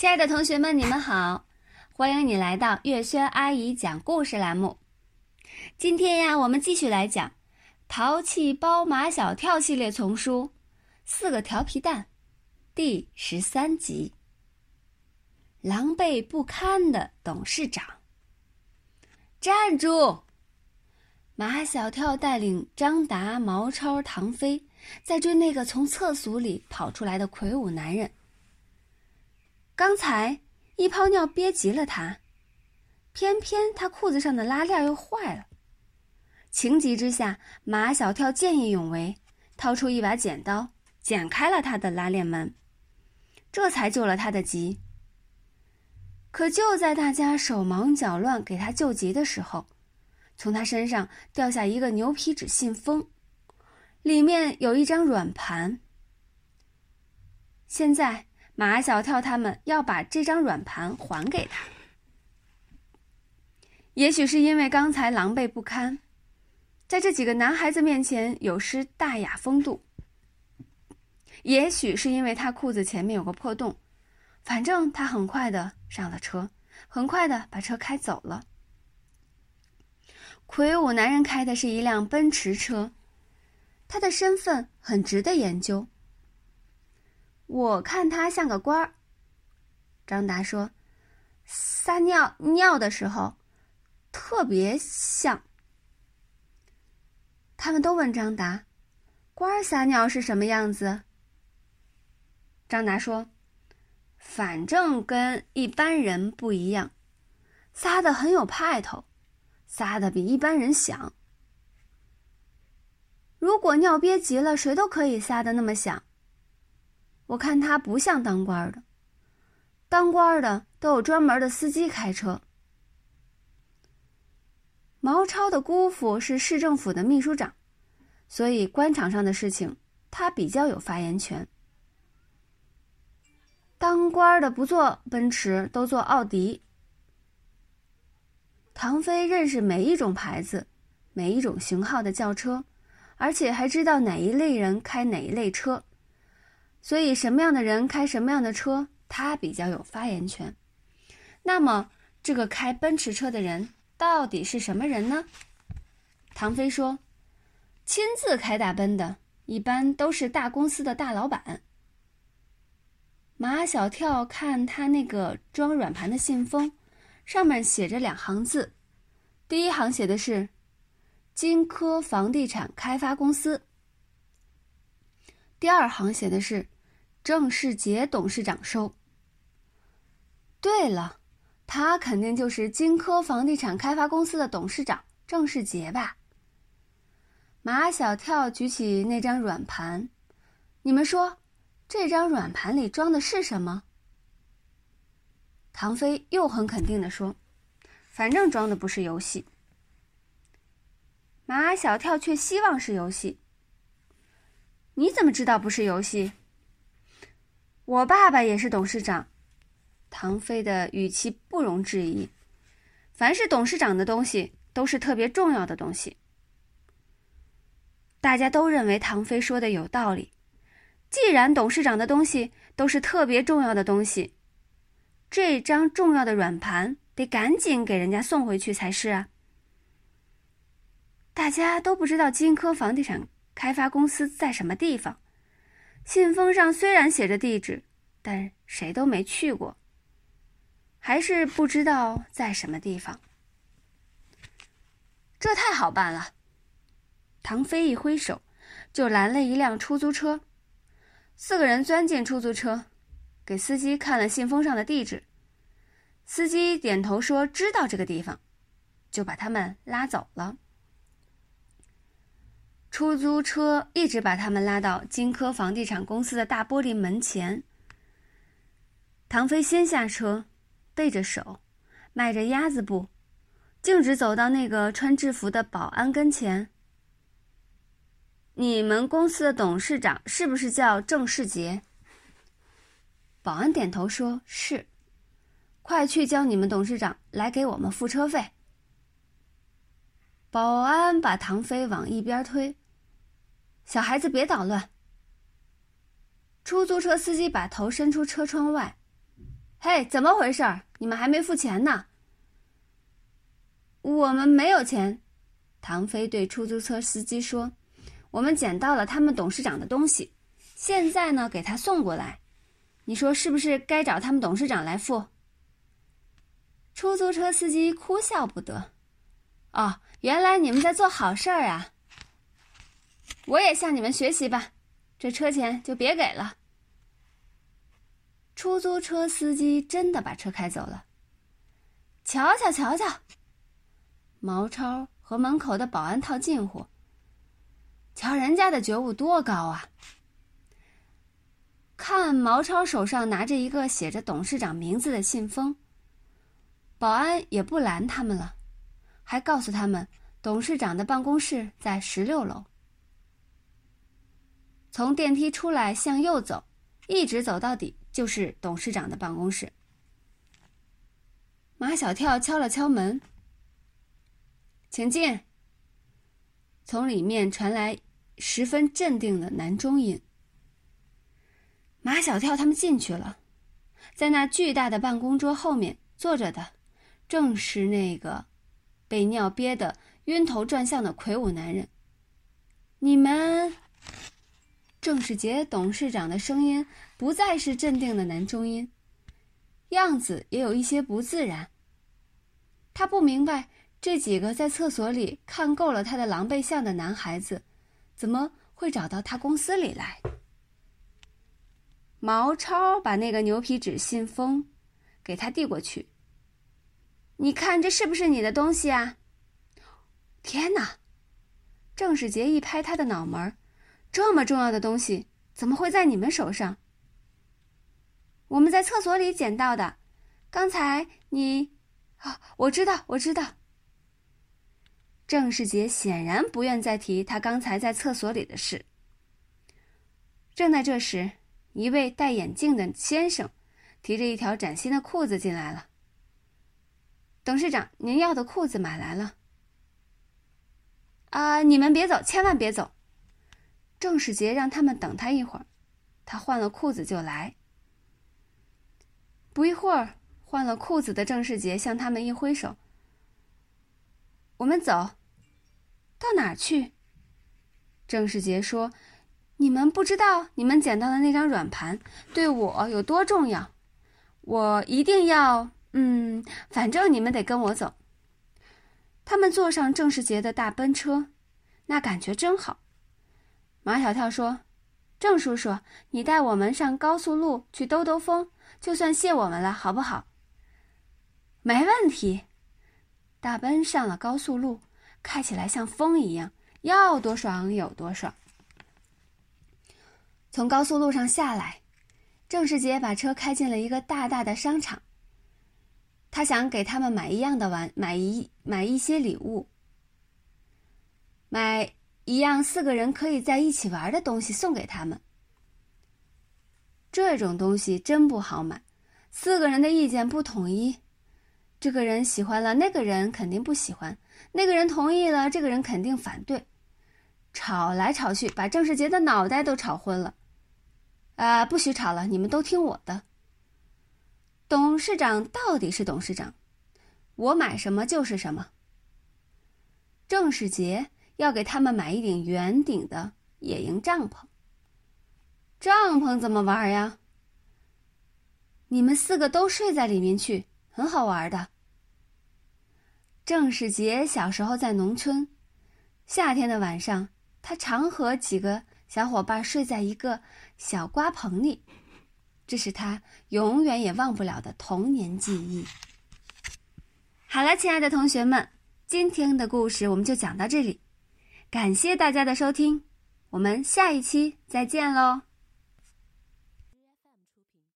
亲爱的同学们，你们好！欢迎你来到月轩阿姨讲故事栏目。今天呀，我们继续来讲《淘气包马小跳》系列丛书《四个调皮蛋》第十三集：狼狈不堪的董事长。站住！马小跳带领张达、毛超、唐飞在追那个从厕所里跑出来的魁梧男人。刚才一泡尿憋急了他，偏偏他裤子上的拉链又坏了。情急之下，马小跳见义勇为，掏出一把剪刀，剪开了他的拉链门，这才救了他的急。可就在大家手忙脚乱给他救急的时候，从他身上掉下一个牛皮纸信封，里面有一张软盘。现在。马小跳他们要把这张软盘还给他。也许是因为刚才狼狈不堪，在这几个男孩子面前有失大雅风度；也许是因为他裤子前面有个破洞，反正他很快的上了车，很快的把车开走了。魁梧男人开的是一辆奔驰车，他的身份很值得研究。我看他像个官儿。张达说：“撒尿尿的时候，特别像。”他们都问张达：“官儿撒尿是什么样子？”张达说：“反正跟一般人不一样，撒的很有派头，撒的比一般人响。如果尿憋急了，谁都可以撒的那么响。”我看他不像当官的，当官的都有专门的司机开车。毛超的姑父是市政府的秘书长，所以官场上的事情他比较有发言权。当官的不坐奔驰，都坐奥迪。唐飞认识每一种牌子、每一种型号的轿车，而且还知道哪一类人开哪一类车。所以，什么样的人开什么样的车，他比较有发言权。那么，这个开奔驰车的人到底是什么人呢？唐飞说：“亲自开大奔的，一般都是大公司的大老板。”马小跳看他那个装软盘的信封，上面写着两行字，第一行写的是“金科房地产开发公司”。第二行写的是“郑世杰董事长收”。对了，他肯定就是金科房地产开发公司的董事长郑世杰吧？马小跳举起那张软盘，你们说，这张软盘里装的是什么？唐飞又很肯定的说：“反正装的不是游戏。”马小跳却希望是游戏。你怎么知道不是游戏？我爸爸也是董事长。唐飞的语气不容置疑。凡是董事长的东西，都是特别重要的东西。大家都认为唐飞说的有道理。既然董事长的东西都是特别重要的东西，这张重要的软盘得赶紧给人家送回去才是啊！大家都不知道金科房地产。开发公司在什么地方？信封上虽然写着地址，但谁都没去过，还是不知道在什么地方。这太好办了！唐飞一挥手，就拦了一辆出租车。四个人钻进出租车，给司机看了信封上的地址。司机点头说知道这个地方，就把他们拉走了。出租车一直把他们拉到金科房地产公司的大玻璃门前。唐飞先下车，背着手，迈着鸭子步，径直走到那个穿制服的保安跟前。你们公司的董事长是不是叫郑世杰？保安点头说：“是。”快去叫你们董事长来给我们付车费。保安把唐飞往一边推。小孩子别捣乱。出租车司机把头伸出车窗外，嘿，怎么回事？你们还没付钱呢？我们没有钱。唐飞对出租车司机说：“我们捡到了他们董事长的东西，现在呢，给他送过来。你说是不是该找他们董事长来付？”出租车司机哭笑不得：“哦，原来你们在做好事儿啊！我也向你们学习吧，这车钱就别给了。”出租车司机真的把车开走了。瞧瞧，瞧瞧，毛超和门口的保安套近乎。瞧人家的觉悟多高啊！看毛超手上拿着一个写着董事长名字的信封。保安也不拦他们了，还告诉他们董事长的办公室在十六楼。从电梯出来，向右走，一直走到底就是董事长的办公室。马小跳敲了敲门，请进。从里面传来十分镇定的男中音。马小跳他们进去了，在那巨大的办公桌后面坐着的。正是那个被尿憋得晕头转向的魁梧男人。你们，郑世杰董事长的声音不再是镇定的男中音，样子也有一些不自然。他不明白这几个在厕所里看够了他的狼狈相的男孩子，怎么会找到他公司里来。毛超把那个牛皮纸信封给他递过去。你看，这是不是你的东西啊？天哪！郑世杰一拍他的脑门这么重要的东西怎么会在你们手上？我们在厕所里捡到的。刚才你……啊，我知道，我知道。郑世杰显然不愿再提他刚才在厕所里的事。正在这时，一位戴眼镜的先生提着一条崭新的裤子进来了。董事长，您要的裤子买来了。啊，你们别走，千万别走！郑世杰让他们等他一会儿，他换了裤子就来。不一会儿，换了裤子的郑世杰向他们一挥手：“我们走。”到哪儿去？郑世杰说：“你们不知道，你们捡到的那张软盘对我有多重要，我一定要。”嗯，反正你们得跟我走。他们坐上郑世杰的大奔车，那感觉真好。马小跳说：“郑叔叔，你带我们上高速路去兜兜风，就算谢我们了，好不好？”没问题。大奔上了高速路，开起来像风一样，要多爽有多爽。从高速路上下来，郑世杰把车开进了一个大大的商场。他想给他们买一样的玩，买一买一些礼物，买一样四个人可以在一起玩的东西送给他们。这种东西真不好买，四个人的意见不统一，这个人喜欢了，那个人肯定不喜欢；那个人同意了，这个人肯定反对，吵来吵去，把郑世杰的脑袋都吵昏了。啊，不许吵了，你们都听我的。董事长到底是董事长，我买什么就是什么。郑世杰要给他们买一顶圆顶的野营帐篷。帐篷怎么玩呀？你们四个都睡在里面去，很好玩的。郑世杰小时候在农村，夏天的晚上，他常和几个小伙伴睡在一个小瓜棚里。这是他永远也忘不了的童年记忆。好了，亲爱的同学们，今天的故事我们就讲到这里，感谢大家的收听，我们下一期再见喽。